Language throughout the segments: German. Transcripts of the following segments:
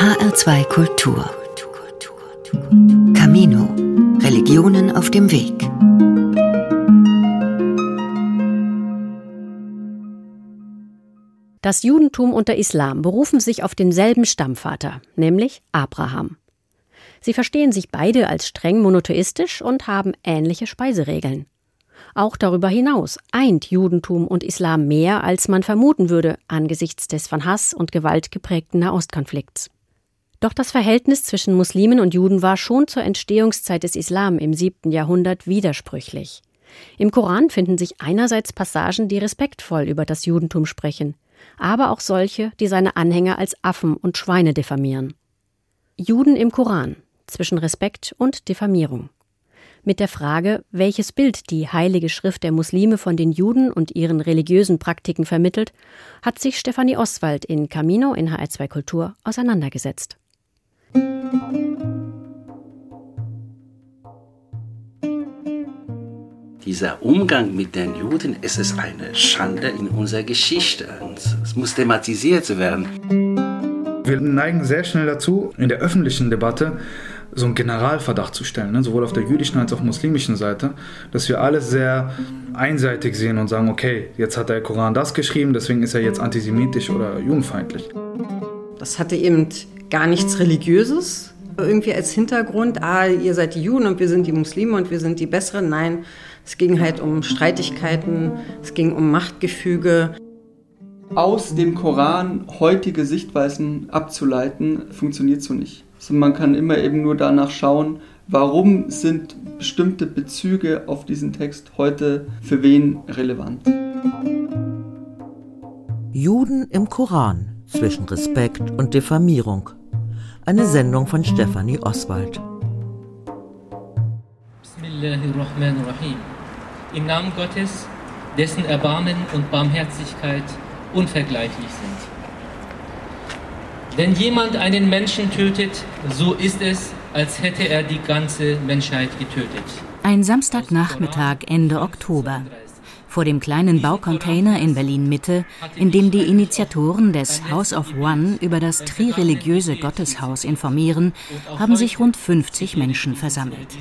HR2 Kultur. Camino. Religionen auf dem Weg. Das Judentum und der Islam berufen sich auf denselben Stammvater, nämlich Abraham. Sie verstehen sich beide als streng monotheistisch und haben ähnliche Speiseregeln. Auch darüber hinaus eint Judentum und Islam mehr, als man vermuten würde angesichts des von Hass und Gewalt geprägten Nahostkonflikts. Doch das Verhältnis zwischen Muslimen und Juden war schon zur Entstehungszeit des Islam im siebten Jahrhundert widersprüchlich. Im Koran finden sich einerseits Passagen, die respektvoll über das Judentum sprechen, aber auch solche, die seine Anhänger als Affen und Schweine diffamieren. Juden im Koran zwischen Respekt und Diffamierung mit der Frage, welches Bild die Heilige Schrift der Muslime von den Juden und ihren religiösen Praktiken vermittelt, hat sich Stefanie Oswald in Camino in HR2 Kultur auseinandergesetzt. Dieser Umgang mit den Juden, es ist eine Schande in unserer Geschichte es muss thematisiert werden. Wir neigen sehr schnell dazu, in der öffentlichen Debatte so einen Generalverdacht zu stellen, ne? sowohl auf der jüdischen als auch muslimischen Seite, dass wir alles sehr einseitig sehen und sagen, okay, jetzt hat der Koran das geschrieben, deswegen ist er jetzt antisemitisch oder judenfeindlich. Das hatte eben gar nichts Religiöses irgendwie als Hintergrund. Ah, ihr seid die Juden und wir sind die Muslime und wir sind die Besseren. Nein, es ging halt um Streitigkeiten, es ging um Machtgefüge. Aus dem Koran heutige Sichtweisen abzuleiten, funktioniert so nicht. Also man kann immer eben nur danach schauen, warum sind bestimmte Bezüge auf diesen Text heute für wen relevant. Juden im Koran zwischen Respekt und Diffamierung. Eine Sendung von Stefanie Oswald. Bismillahirrahmanirrahim. Im Namen Gottes, dessen Erbarmen und Barmherzigkeit unvergleichlich sind. Wenn jemand einen Menschen tötet, so ist es, als hätte er die ganze Menschheit getötet. Ein Samstagnachmittag Ende Oktober. Vor dem kleinen Baucontainer in Berlin-Mitte, in dem die Initiatoren des House of One über das trireligiöse Gotteshaus informieren, haben sich rund 50 Menschen versammelt.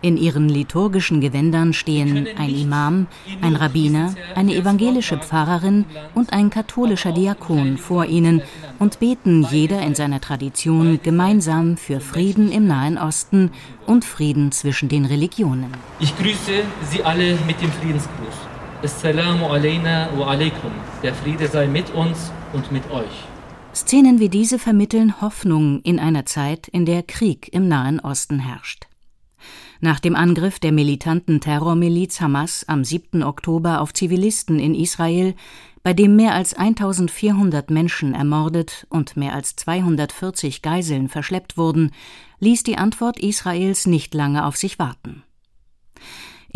In ihren liturgischen Gewändern stehen ein Imam, ein Rabbiner, eine evangelische Pfarrerin und ein katholischer Diakon vor ihnen und beten jeder in seiner Tradition gemeinsam für Frieden im Nahen Osten und Frieden zwischen den Religionen. Ich grüße Sie alle mit dem Friedensgruß. Assalamu alayna wa alaykum. Der Friede sei mit uns und mit euch. Szenen wie diese vermitteln Hoffnung in einer Zeit, in der Krieg im Nahen Osten herrscht. Nach dem Angriff der militanten Terrormiliz Hamas am 7. Oktober auf Zivilisten in Israel, bei dem mehr als 1400 Menschen ermordet und mehr als 240 Geiseln verschleppt wurden, ließ die Antwort Israels nicht lange auf sich warten.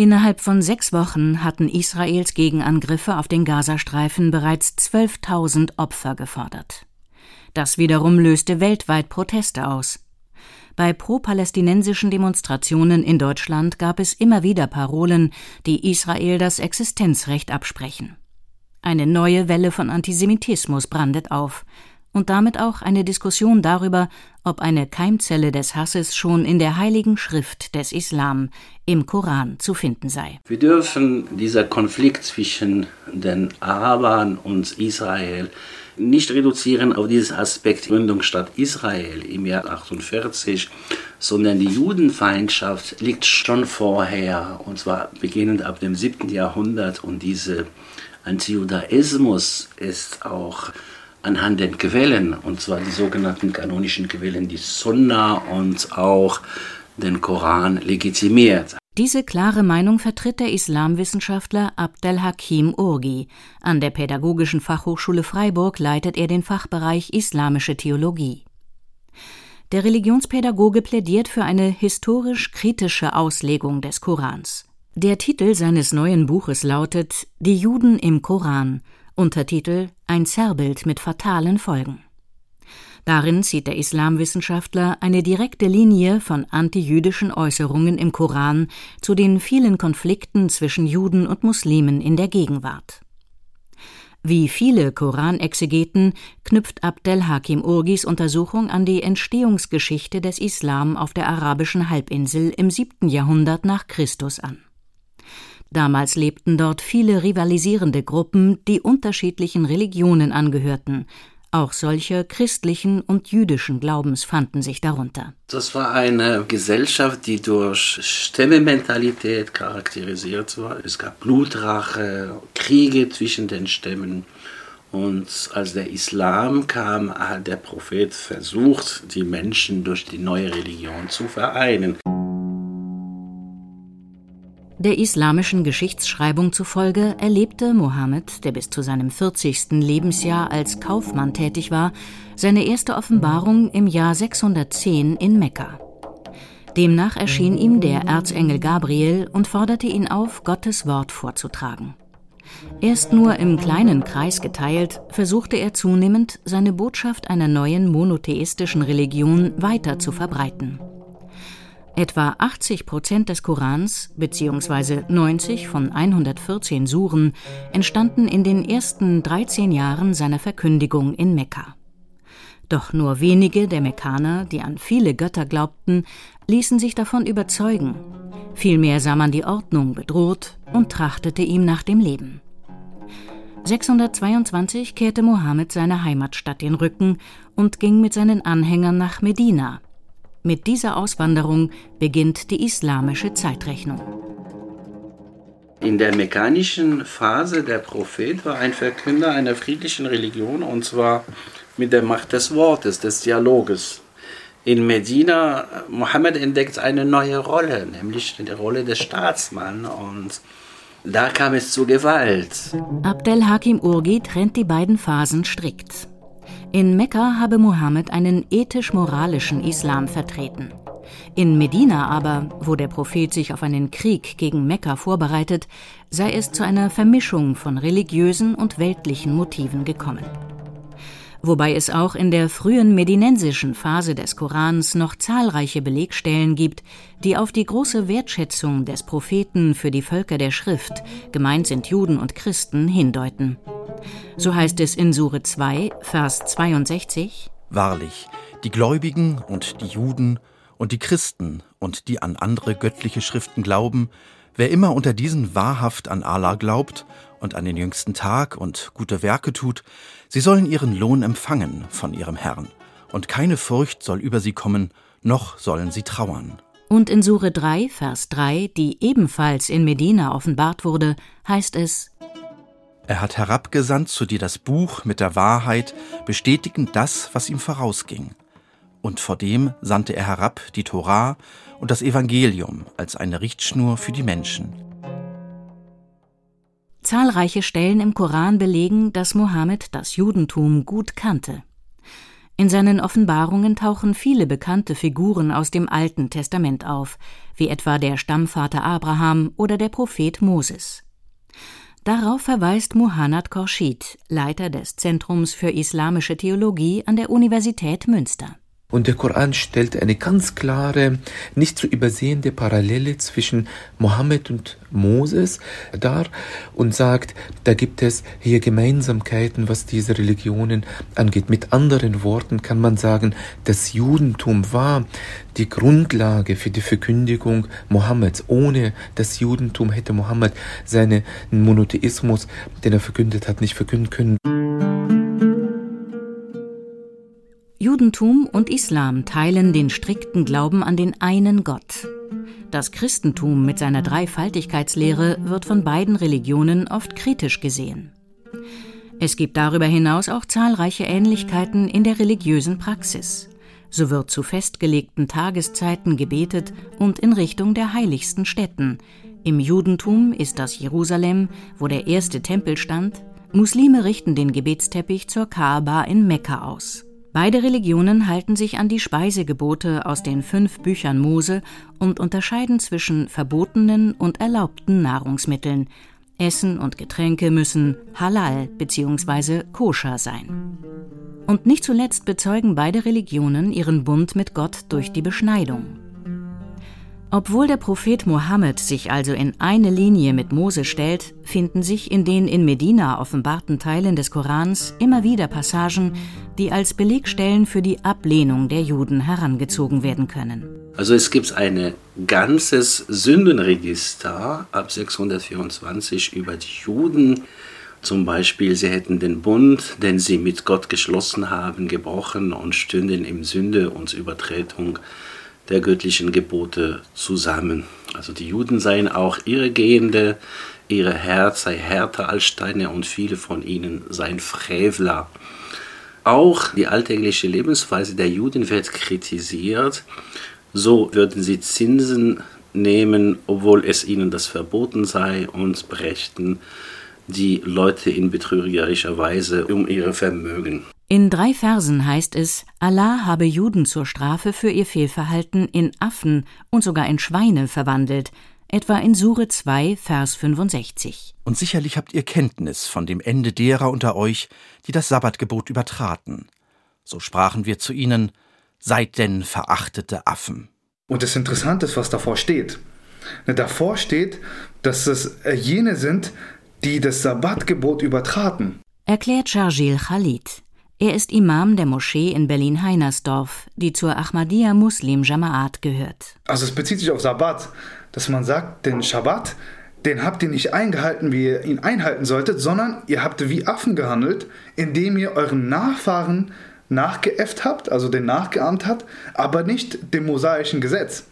Innerhalb von sechs Wochen hatten Israels Gegenangriffe auf den Gazastreifen bereits 12.000 Opfer gefordert. Das wiederum löste weltweit Proteste aus. Bei pro-palästinensischen Demonstrationen in Deutschland gab es immer wieder Parolen, die Israel das Existenzrecht absprechen. Eine neue Welle von Antisemitismus brandet auf und damit auch eine Diskussion darüber, ob eine Keimzelle des Hasses schon in der heiligen Schrift des Islam im Koran zu finden sei. Wir dürfen dieser Konflikt zwischen den Arabern und Israel nicht reduzieren auf diesen Aspekt Gründungsstadt Israel im Jahr 48, sondern die Judenfeindschaft liegt schon vorher, und zwar beginnend ab dem 7. Jahrhundert. Und dieser Antijudaismus ist auch anhand den Quellen, und zwar die sogenannten kanonischen Quellen, die Sunna und auch den Koran legitimiert. Diese klare Meinung vertritt der Islamwissenschaftler Abdel Hakim Urgi. An der Pädagogischen Fachhochschule Freiburg leitet er den Fachbereich Islamische Theologie. Der Religionspädagoge plädiert für eine historisch-kritische Auslegung des Korans. Der Titel seines neuen Buches lautet Die Juden im Koran, Untertitel Ein Zerrbild mit fatalen Folgen. Darin zieht der Islamwissenschaftler eine direkte Linie von antijüdischen Äußerungen im Koran zu den vielen Konflikten zwischen Juden und Muslimen in der Gegenwart. Wie viele Koranexegeten knüpft Abdel Hakim Urgis Untersuchung an die Entstehungsgeschichte des Islam auf der arabischen Halbinsel im 7. Jahrhundert nach Christus an. Damals lebten dort viele rivalisierende Gruppen, die unterschiedlichen Religionen angehörten, auch solche christlichen und jüdischen Glaubens fanden sich darunter. Das war eine Gesellschaft, die durch Stämmementalität charakterisiert war. Es gab Blutrache, Kriege zwischen den Stämmen. Und als der Islam kam, hat der Prophet versucht, die Menschen durch die neue Religion zu vereinen. Der islamischen Geschichtsschreibung zufolge erlebte Mohammed, der bis zu seinem 40. Lebensjahr als Kaufmann tätig war, seine erste Offenbarung im Jahr 610 in Mekka. Demnach erschien ihm der Erzengel Gabriel und forderte ihn auf, Gottes Wort vorzutragen. Erst nur im kleinen Kreis geteilt, versuchte er zunehmend, seine Botschaft einer neuen monotheistischen Religion weiter zu verbreiten. Etwa 80 Prozent des Korans bzw. 90 von 114 Suren entstanden in den ersten 13 Jahren seiner Verkündigung in Mekka. Doch nur wenige der Mekkaner, die an viele Götter glaubten, ließen sich davon überzeugen. Vielmehr sah man die Ordnung bedroht und trachtete ihm nach dem Leben. 622 kehrte Mohammed seiner Heimatstadt den Rücken und ging mit seinen Anhängern nach Medina, mit dieser Auswanderung beginnt die islamische Zeitrechnung. In der mechanischen Phase der Prophet war ein Verkünder einer friedlichen Religion und zwar mit der Macht des Wortes, des Dialoges. In Medina, Mohammed entdeckt eine neue Rolle, nämlich die Rolle des Staatsmanns und da kam es zu Gewalt. Abdel Hakim Urgi trennt die beiden Phasen strikt. In Mekka habe Mohammed einen ethisch-moralischen Islam vertreten. In Medina aber, wo der Prophet sich auf einen Krieg gegen Mekka vorbereitet, sei es zu einer Vermischung von religiösen und weltlichen Motiven gekommen. Wobei es auch in der frühen medinensischen Phase des Korans noch zahlreiche Belegstellen gibt, die auf die große Wertschätzung des Propheten für die Völker der Schrift, gemeint sind Juden und Christen, hindeuten. So heißt es in Sure 2, Vers 62. Wahrlich, die Gläubigen und die Juden und die Christen und die an andere göttliche Schriften glauben, wer immer unter diesen wahrhaft an Allah glaubt und an den jüngsten Tag und gute Werke tut, sie sollen ihren Lohn empfangen von ihrem Herrn, und keine Furcht soll über sie kommen, noch sollen sie trauern. Und in Sure 3, Vers 3, die ebenfalls in Medina offenbart wurde, heißt es er hat herabgesandt zu dir das Buch mit der Wahrheit, bestätigend das, was ihm vorausging. Und vor dem sandte er herab die Torah und das Evangelium als eine Richtschnur für die Menschen. Zahlreiche Stellen im Koran belegen, dass Mohammed das Judentum gut kannte. In seinen Offenbarungen tauchen viele bekannte Figuren aus dem Alten Testament auf, wie etwa der Stammvater Abraham oder der Prophet Moses. Darauf verweist Muhannad Khorshid, Leiter des Zentrums für Islamische Theologie an der Universität Münster. Und der Koran stellt eine ganz klare, nicht zu übersehende Parallele zwischen Mohammed und Moses dar und sagt, da gibt es hier Gemeinsamkeiten, was diese Religionen angeht. Mit anderen Worten kann man sagen, das Judentum war die Grundlage für die Verkündigung Mohammeds. Ohne das Judentum hätte Mohammed seinen Monotheismus, den er verkündet hat, nicht verkünden können. Judentum und Islam teilen den strikten Glauben an den einen Gott. Das Christentum mit seiner Dreifaltigkeitslehre wird von beiden Religionen oft kritisch gesehen. Es gibt darüber hinaus auch zahlreiche Ähnlichkeiten in der religiösen Praxis. So wird zu festgelegten Tageszeiten gebetet und in Richtung der heiligsten Städten. Im Judentum ist das Jerusalem, wo der erste Tempel stand. Muslime richten den Gebetsteppich zur Kaaba in Mekka aus. Beide Religionen halten sich an die Speisegebote aus den fünf Büchern Mose und unterscheiden zwischen verbotenen und erlaubten Nahrungsmitteln. Essen und Getränke müssen halal bzw. koscher sein. Und nicht zuletzt bezeugen beide Religionen ihren Bund mit Gott durch die Beschneidung. Obwohl der Prophet Mohammed sich also in eine Linie mit Mose stellt, finden sich in den in Medina offenbarten Teilen des Korans immer wieder Passagen, die als Belegstellen für die Ablehnung der Juden herangezogen werden können. Also es gibt ein ganzes Sündenregister ab 624 über die Juden. Zum Beispiel, sie hätten den Bund, den sie mit Gott geschlossen haben, gebrochen und stünden im Sünde und Übertretung der göttlichen Gebote zusammen. Also die Juden seien auch Irregehende, ihre Herz sei härter als Steine und viele von ihnen seien Frevler. Auch die alltägliche Lebensweise der Juden wird kritisiert. So würden sie Zinsen nehmen, obwohl es ihnen das verboten sei und brächten die Leute in betrügerischer Weise um ihre Vermögen. In drei Versen heißt es, Allah habe Juden zur Strafe für ihr Fehlverhalten in Affen und sogar in Schweine verwandelt, etwa in Sure 2, Vers 65. Und sicherlich habt ihr Kenntnis von dem Ende derer unter euch, die das Sabbatgebot übertraten. So sprachen wir zu ihnen, seid denn verachtete Affen. Und das Interessante ist, was davor steht. Ne, davor steht, dass es äh, jene sind, die das Sabbatgebot übertraten. Erklärt Sharjil Khalid. Er ist Imam der Moschee in Berlin-Heinersdorf, die zur Ahmadiyya Muslim Jamaat gehört. Also es bezieht sich auf Sabbat, dass man sagt, den Schabbat, den habt ihr nicht eingehalten, wie ihr ihn einhalten solltet, sondern ihr habt wie Affen gehandelt, indem ihr euren Nachfahren nachgeäfft habt, also den nachgeahmt habt, aber nicht dem mosaischen Gesetz.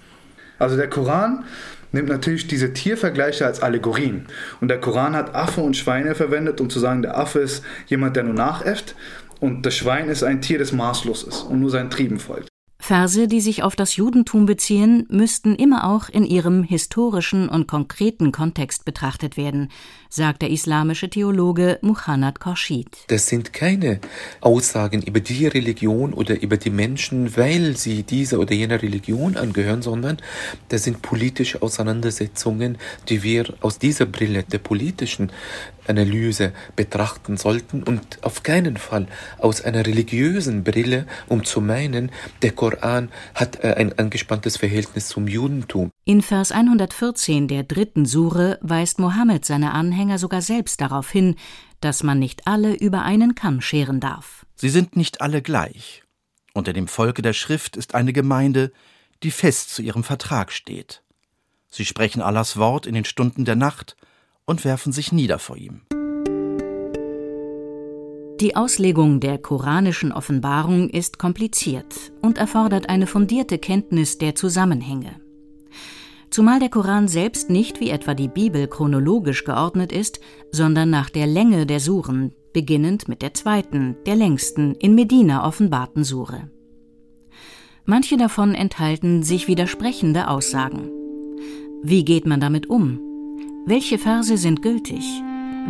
Also der Koran nimmt natürlich diese Tiervergleiche als Allegorien. Und der Koran hat Affe und Schweine verwendet, um zu sagen, der Affe ist jemand, der nur nachäfft und das Schwein ist ein Tier, das maßlos ist und nur seinen Trieben folgt. Verse, die sich auf das Judentum beziehen, müssten immer auch in ihrem historischen und konkreten Kontext betrachtet werden, sagt der islamische Theologe Muhannad Khorshid. Das sind keine Aussagen über die Religion oder über die Menschen, weil sie dieser oder jener Religion angehören, sondern das sind politische Auseinandersetzungen, die wir aus dieser Brille der politischen Analyse betrachten sollten und auf keinen Fall aus einer religiösen Brille, um zu meinen, der Koran hat äh, ein angespanntes Verhältnis zum Judentum. In Vers 114 der dritten Sure weist Mohammed seine Anhänger sogar selbst darauf hin, dass man nicht alle über einen Kamm scheren darf. Sie sind nicht alle gleich. Unter dem Volke der Schrift ist eine Gemeinde, die fest zu ihrem Vertrag steht. Sie sprechen Allahs Wort in den Stunden der Nacht und werfen sich nieder vor ihm. Die Auslegung der koranischen Offenbarung ist kompliziert und erfordert eine fundierte Kenntnis der Zusammenhänge. Zumal der Koran selbst nicht wie etwa die Bibel chronologisch geordnet ist, sondern nach der Länge der Suren, beginnend mit der zweiten, der längsten, in Medina offenbarten Sure. Manche davon enthalten sich widersprechende Aussagen. Wie geht man damit um? Welche Verse sind gültig?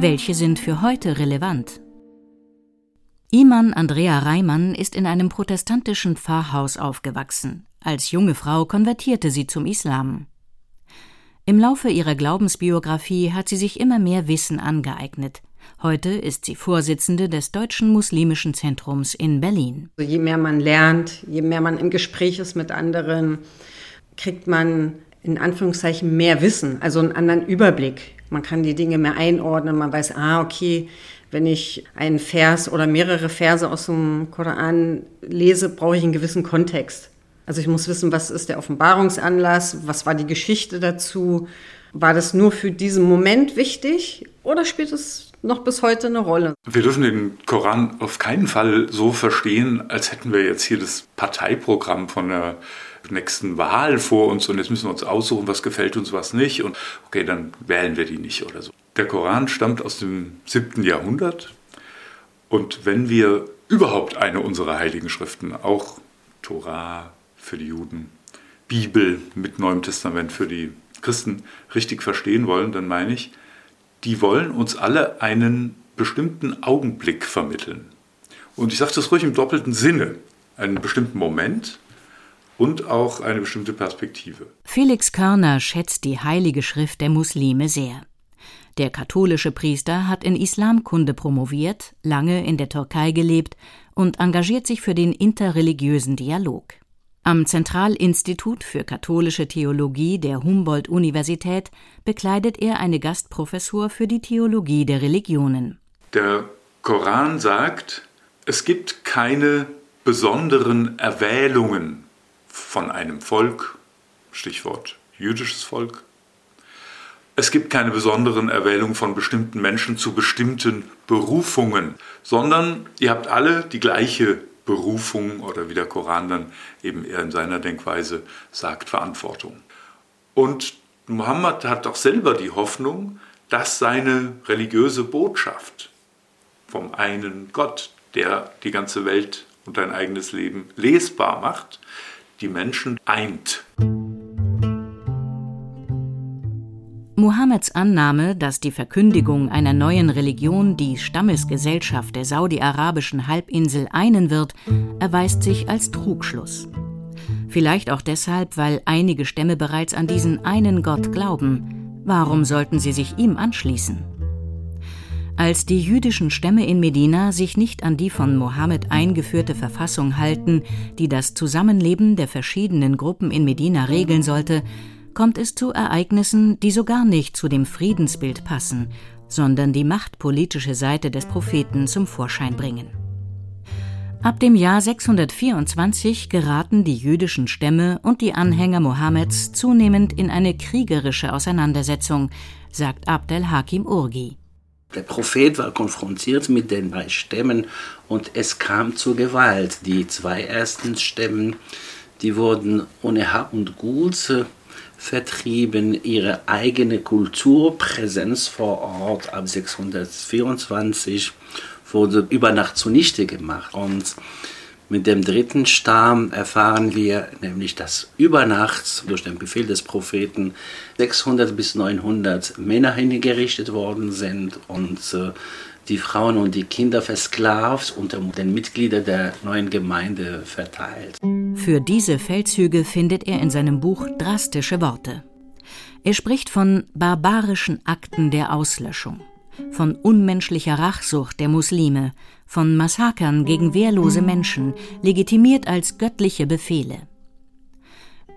Welche sind für heute relevant? Iman Andrea Reimann ist in einem protestantischen Pfarrhaus aufgewachsen. Als junge Frau konvertierte sie zum Islam. Im Laufe ihrer Glaubensbiografie hat sie sich immer mehr Wissen angeeignet. Heute ist sie Vorsitzende des Deutschen Muslimischen Zentrums in Berlin. Je mehr man lernt, je mehr man im Gespräch ist mit anderen, kriegt man in Anführungszeichen mehr Wissen, also einen anderen Überblick. Man kann die Dinge mehr einordnen, man weiß, ah, okay, wenn ich einen Vers oder mehrere Verse aus dem Koran lese, brauche ich einen gewissen Kontext. Also ich muss wissen, was ist der Offenbarungsanlass, was war die Geschichte dazu, war das nur für diesen Moment wichtig oder spielt es noch bis heute eine Rolle? Wir dürfen den Koran auf keinen Fall so verstehen, als hätten wir jetzt hier das Parteiprogramm von der nächsten Wahl vor uns und jetzt müssen wir uns aussuchen, was gefällt uns, was nicht und okay, dann wählen wir die nicht oder so. Der Koran stammt aus dem 7. Jahrhundert und wenn wir überhaupt eine unserer heiligen Schriften, auch Torah für die Juden, Bibel mit Neuem Testament für die Christen richtig verstehen wollen, dann meine ich, die wollen uns alle einen bestimmten Augenblick vermitteln. Und ich sage das ruhig im doppelten Sinne. Einen bestimmten Moment, und auch eine bestimmte Perspektive. Felix Körner schätzt die Heilige Schrift der Muslime sehr. Der katholische Priester hat in Islamkunde promoviert, lange in der Türkei gelebt und engagiert sich für den interreligiösen Dialog. Am Zentralinstitut für katholische Theologie der Humboldt-Universität bekleidet er eine Gastprofessur für die Theologie der Religionen. Der Koran sagt, es gibt keine besonderen Erwählungen von einem Volk, Stichwort jüdisches Volk. Es gibt keine besonderen Erwählungen von bestimmten Menschen zu bestimmten Berufungen, sondern ihr habt alle die gleiche Berufung oder wie der Koran dann eben eher in seiner Denkweise sagt, Verantwortung. Und Mohammed hat doch selber die Hoffnung, dass seine religiöse Botschaft vom einen Gott, der die ganze Welt und dein eigenes Leben lesbar macht, die Menschen eint. Mohammeds Annahme, dass die Verkündigung einer neuen Religion die Stammesgesellschaft der saudi-arabischen Halbinsel einen wird, erweist sich als Trugschluss. Vielleicht auch deshalb, weil einige Stämme bereits an diesen einen Gott glauben. Warum sollten sie sich ihm anschließen? Als die jüdischen Stämme in Medina sich nicht an die von Mohammed eingeführte Verfassung halten, die das Zusammenleben der verschiedenen Gruppen in Medina regeln sollte, kommt es zu Ereignissen, die sogar nicht zu dem Friedensbild passen, sondern die machtpolitische Seite des Propheten zum Vorschein bringen. Ab dem Jahr 624 geraten die jüdischen Stämme und die Anhänger Mohammeds zunehmend in eine kriegerische Auseinandersetzung, sagt Abdel Hakim Urgi. Der Prophet war konfrontiert mit den drei Stämmen und es kam zur Gewalt. Die zwei ersten Stämmen, die wurden ohne Hab und Gut vertrieben, ihre eigene Kulturpräsenz vor Ort ab 624 wurde über Nacht zunichte gemacht. Und mit dem dritten Stamm erfahren wir nämlich, dass über Nacht durch den Befehl des Propheten 600 bis 900 Männer hingerichtet worden sind und äh, die Frauen und die Kinder versklavt unter den Mitgliedern der neuen Gemeinde verteilt. Für diese Feldzüge findet er in seinem Buch drastische Worte. Er spricht von barbarischen Akten der Auslöschung, von unmenschlicher Rachsucht der Muslime, von Massakern gegen wehrlose Menschen, legitimiert als göttliche Befehle.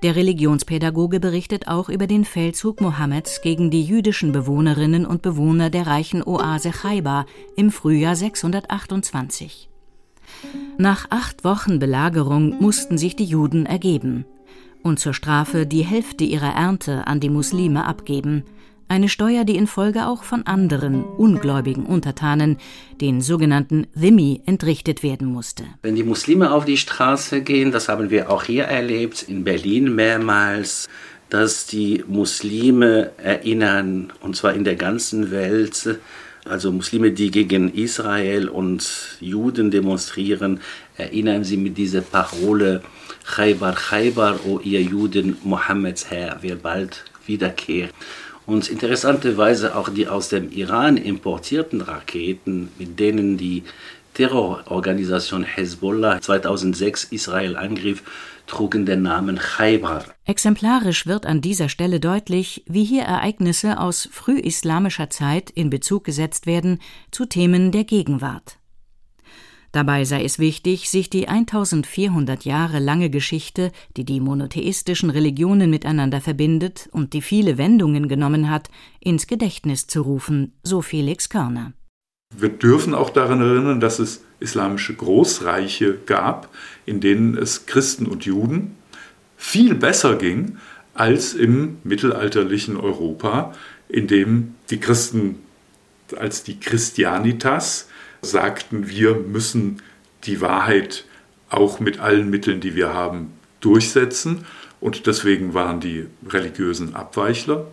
Der Religionspädagoge berichtet auch über den Feldzug Mohammeds gegen die jüdischen Bewohnerinnen und Bewohner der reichen Oase Chaiba im Frühjahr 628. Nach acht Wochen Belagerung mussten sich die Juden ergeben und zur Strafe die Hälfte ihrer Ernte an die Muslime abgeben, eine Steuer, die in Folge auch von anderen ungläubigen Untertanen, den sogenannten Dhimmi, entrichtet werden musste. Wenn die Muslime auf die Straße gehen, das haben wir auch hier erlebt, in Berlin mehrmals, dass die Muslime erinnern, und zwar in der ganzen Welt, also Muslime, die gegen Israel und Juden demonstrieren, erinnern sie mit dieser Parole Khaybar, Khaybar, o ihr Juden, Mohammeds Herr, wird bald wiederkehren. Und interessanterweise auch die aus dem Iran importierten Raketen, mit denen die Terrororganisation Hezbollah 2006 Israel angriff, trugen den Namen Khaybar. Exemplarisch wird an dieser Stelle deutlich, wie hier Ereignisse aus frühislamischer Zeit in Bezug gesetzt werden zu Themen der Gegenwart. Dabei sei es wichtig, sich die 1400 Jahre lange Geschichte, die die monotheistischen Religionen miteinander verbindet und die viele Wendungen genommen hat, ins Gedächtnis zu rufen, so Felix Körner. Wir dürfen auch daran erinnern, dass es islamische Großreiche gab, in denen es Christen und Juden viel besser ging als im mittelalterlichen Europa, in dem die Christen als die Christianitas sagten, wir müssen die Wahrheit auch mit allen Mitteln, die wir haben, durchsetzen. Und deswegen waren die religiösen Abweichler,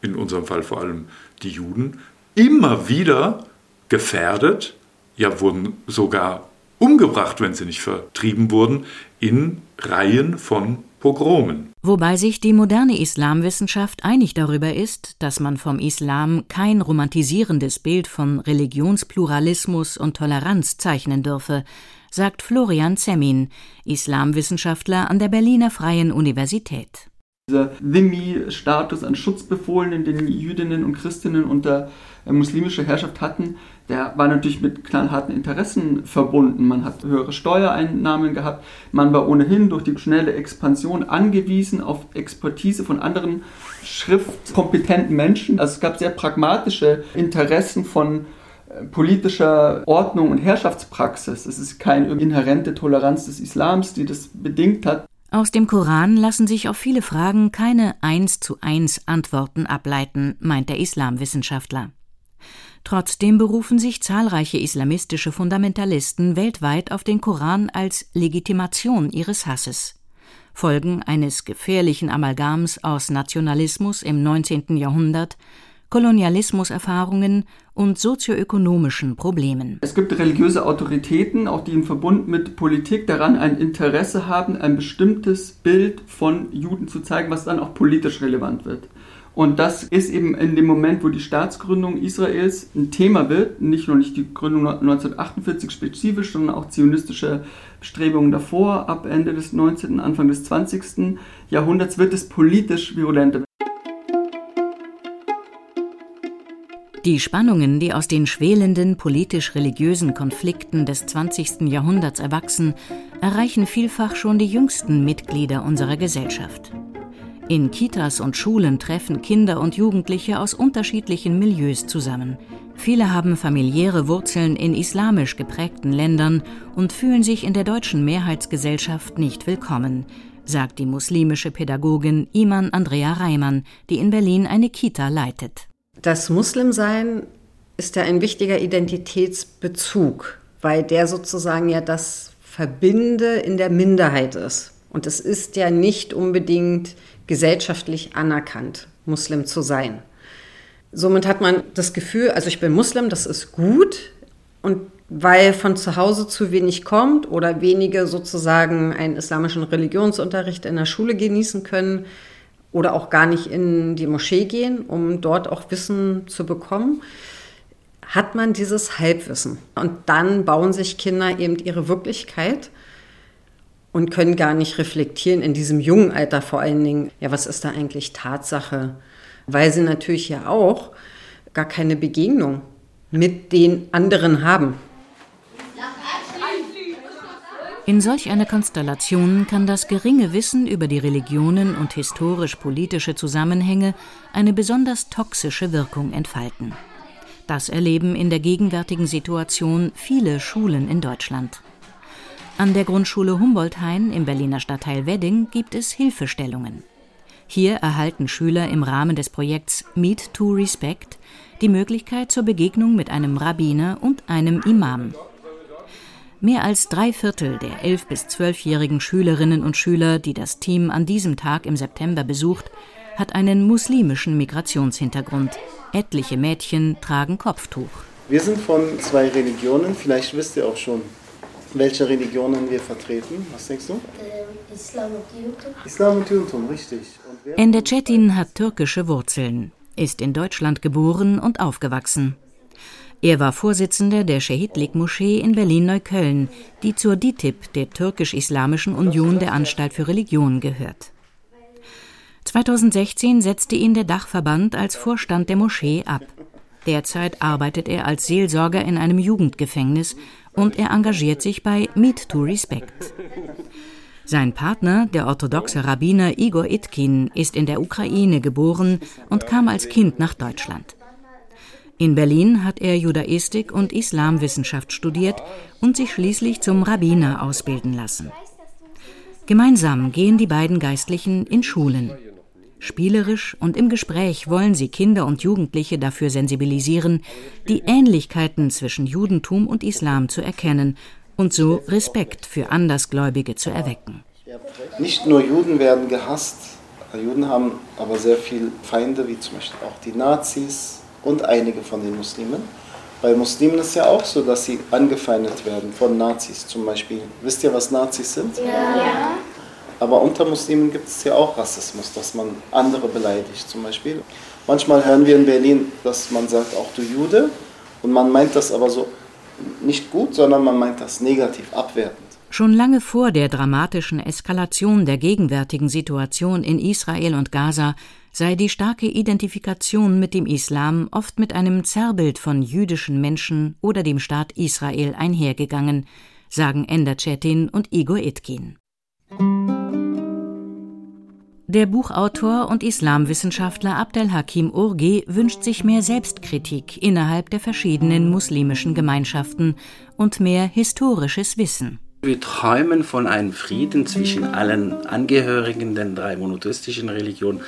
in unserem Fall vor allem die Juden, immer wieder gefährdet, ja wurden sogar umgebracht, wenn sie nicht vertrieben wurden, in Reihen von Pogromen. Wobei sich die moderne Islamwissenschaft einig darüber ist, dass man vom Islam kein romantisierendes Bild von Religionspluralismus und Toleranz zeichnen dürfe, sagt Florian Zemin, Islamwissenschaftler an der Berliner Freien Universität. Dieser Dhimmi-Status an Schutzbefohlenen, den Jüdinnen und Christinnen unter äh, muslimischer Herrschaft hatten, der war natürlich mit knallharten Interessen verbunden. Man hat höhere Steuereinnahmen gehabt. Man war ohnehin durch die schnelle Expansion angewiesen auf Expertise von anderen schriftkompetenten Menschen. Also es gab sehr pragmatische Interessen von äh, politischer Ordnung und Herrschaftspraxis. Es ist keine inhärente Toleranz des Islams, die das bedingt hat. Aus dem Koran lassen sich auf viele Fragen keine eins zu eins Antworten ableiten, meint der Islamwissenschaftler. Trotzdem berufen sich zahlreiche islamistische Fundamentalisten weltweit auf den Koran als Legitimation ihres Hasses. Folgen eines gefährlichen Amalgams aus Nationalismus im 19. Jahrhundert, Kolonialismuserfahrungen und sozioökonomischen Problemen. Es gibt religiöse Autoritäten, auch die im Verbund mit Politik daran ein Interesse haben, ein bestimmtes Bild von Juden zu zeigen, was dann auch politisch relevant wird. Und das ist eben in dem Moment, wo die Staatsgründung Israels ein Thema wird, nicht nur nicht die Gründung 1948 spezifisch, sondern auch zionistische Bestrebungen davor, ab Ende des 19., Anfang des 20. Jahrhunderts, wird es politisch virulenter. Die Spannungen, die aus den schwelenden politisch-religiösen Konflikten des 20. Jahrhunderts erwachsen, erreichen vielfach schon die jüngsten Mitglieder unserer Gesellschaft. In Kitas und Schulen treffen Kinder und Jugendliche aus unterschiedlichen Milieus zusammen. Viele haben familiäre Wurzeln in islamisch geprägten Ländern und fühlen sich in der deutschen Mehrheitsgesellschaft nicht willkommen, sagt die muslimische Pädagogin Iman Andrea Reimann, die in Berlin eine Kita leitet. Das Muslimsein ist ja ein wichtiger Identitätsbezug, weil der sozusagen ja das Verbinde in der Minderheit ist. Und es ist ja nicht unbedingt gesellschaftlich anerkannt, Muslim zu sein. Somit hat man das Gefühl, also ich bin Muslim, das ist gut. Und weil von zu Hause zu wenig kommt oder wenige sozusagen einen islamischen Religionsunterricht in der Schule genießen können oder auch gar nicht in die Moschee gehen, um dort auch Wissen zu bekommen, hat man dieses Halbwissen. Und dann bauen sich Kinder eben ihre Wirklichkeit und können gar nicht reflektieren in diesem jungen Alter vor allen Dingen, ja, was ist da eigentlich Tatsache? Weil sie natürlich ja auch gar keine Begegnung mit den anderen haben. In solch einer Konstellation kann das geringe Wissen über die Religionen und historisch-politische Zusammenhänge eine besonders toxische Wirkung entfalten. Das erleben in der gegenwärtigen Situation viele Schulen in Deutschland. An der Grundschule Humboldt-Hain im Berliner Stadtteil Wedding gibt es Hilfestellungen. Hier erhalten Schüler im Rahmen des Projekts Meet to Respect die Möglichkeit zur Begegnung mit einem Rabbiner und einem Imam. Mehr als drei Viertel der 11- bis 12-jährigen Schülerinnen und Schüler, die das Team an diesem Tag im September besucht, hat einen muslimischen Migrationshintergrund. Etliche Mädchen tragen Kopftuch. Wir sind von zwei Religionen, vielleicht wisst ihr auch schon, welche Religionen wir vertreten. Was denkst du? Ähm, Islam und Judentum. Islam und Judentum, richtig. Ende Cetin hat türkische Wurzeln, ist in Deutschland geboren und aufgewachsen. Er war Vorsitzender der Schehidlik-Moschee in Berlin-Neukölln, die zur DITIB, der türkisch-islamischen Union der Anstalt für Religion, gehört. 2016 setzte ihn der Dachverband als Vorstand der Moschee ab. Derzeit arbeitet er als Seelsorger in einem Jugendgefängnis und er engagiert sich bei Meet to Respect. Sein Partner, der orthodoxe Rabbiner Igor Itkin, ist in der Ukraine geboren und kam als Kind nach Deutschland. In Berlin hat er Judaistik und Islamwissenschaft studiert und sich schließlich zum Rabbiner ausbilden lassen. Gemeinsam gehen die beiden Geistlichen in Schulen. Spielerisch und im Gespräch wollen sie Kinder und Jugendliche dafür sensibilisieren, die Ähnlichkeiten zwischen Judentum und Islam zu erkennen und so Respekt für Andersgläubige zu erwecken. Nicht nur Juden werden gehasst, Juden haben aber sehr viele Feinde, wie zum Beispiel auch die Nazis und einige von den Muslimen. Bei Muslimen ist es ja auch so, dass sie angefeindet werden von Nazis zum Beispiel. Wisst ihr, was Nazis sind? Ja. Aber unter Muslimen gibt es ja auch Rassismus, dass man andere beleidigt zum Beispiel. Manchmal hören wir in Berlin, dass man sagt, auch du Jude. Und man meint das aber so nicht gut, sondern man meint das negativ, abwertend. Schon lange vor der dramatischen Eskalation der gegenwärtigen Situation in Israel und Gaza sei die starke Identifikation mit dem Islam oft mit einem Zerrbild von jüdischen Menschen oder dem Staat Israel einhergegangen, sagen Ender Cetin und Igor Itkin. Der Buchautor und Islamwissenschaftler Abdel Hakim Urgi wünscht sich mehr Selbstkritik innerhalb der verschiedenen muslimischen Gemeinschaften und mehr historisches Wissen. Wir träumen von einem Frieden zwischen allen Angehörigen der drei monotheistischen Religionen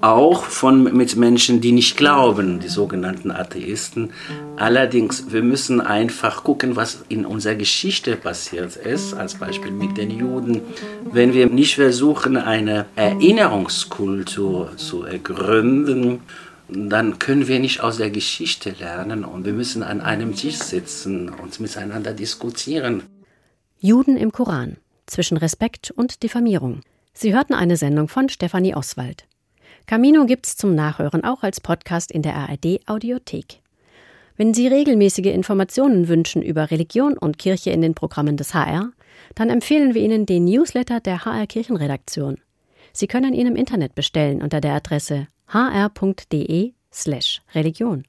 auch von, mit Menschen, die nicht glauben, die sogenannten Atheisten. Allerdings, wir müssen einfach gucken, was in unserer Geschichte passiert ist, als Beispiel mit den Juden. Wenn wir nicht versuchen, eine Erinnerungskultur zu ergründen, dann können wir nicht aus der Geschichte lernen und wir müssen an einem Tisch sitzen und miteinander diskutieren. Juden im Koran zwischen Respekt und Diffamierung. Sie hörten eine Sendung von Stefanie Oswald. Camino gibt's zum Nachhören auch als Podcast in der ARD Audiothek. Wenn Sie regelmäßige Informationen wünschen über Religion und Kirche in den Programmen des HR, dann empfehlen wir Ihnen den Newsletter der HR Kirchenredaktion. Sie können ihn im Internet bestellen unter der Adresse hr.de slash Religion.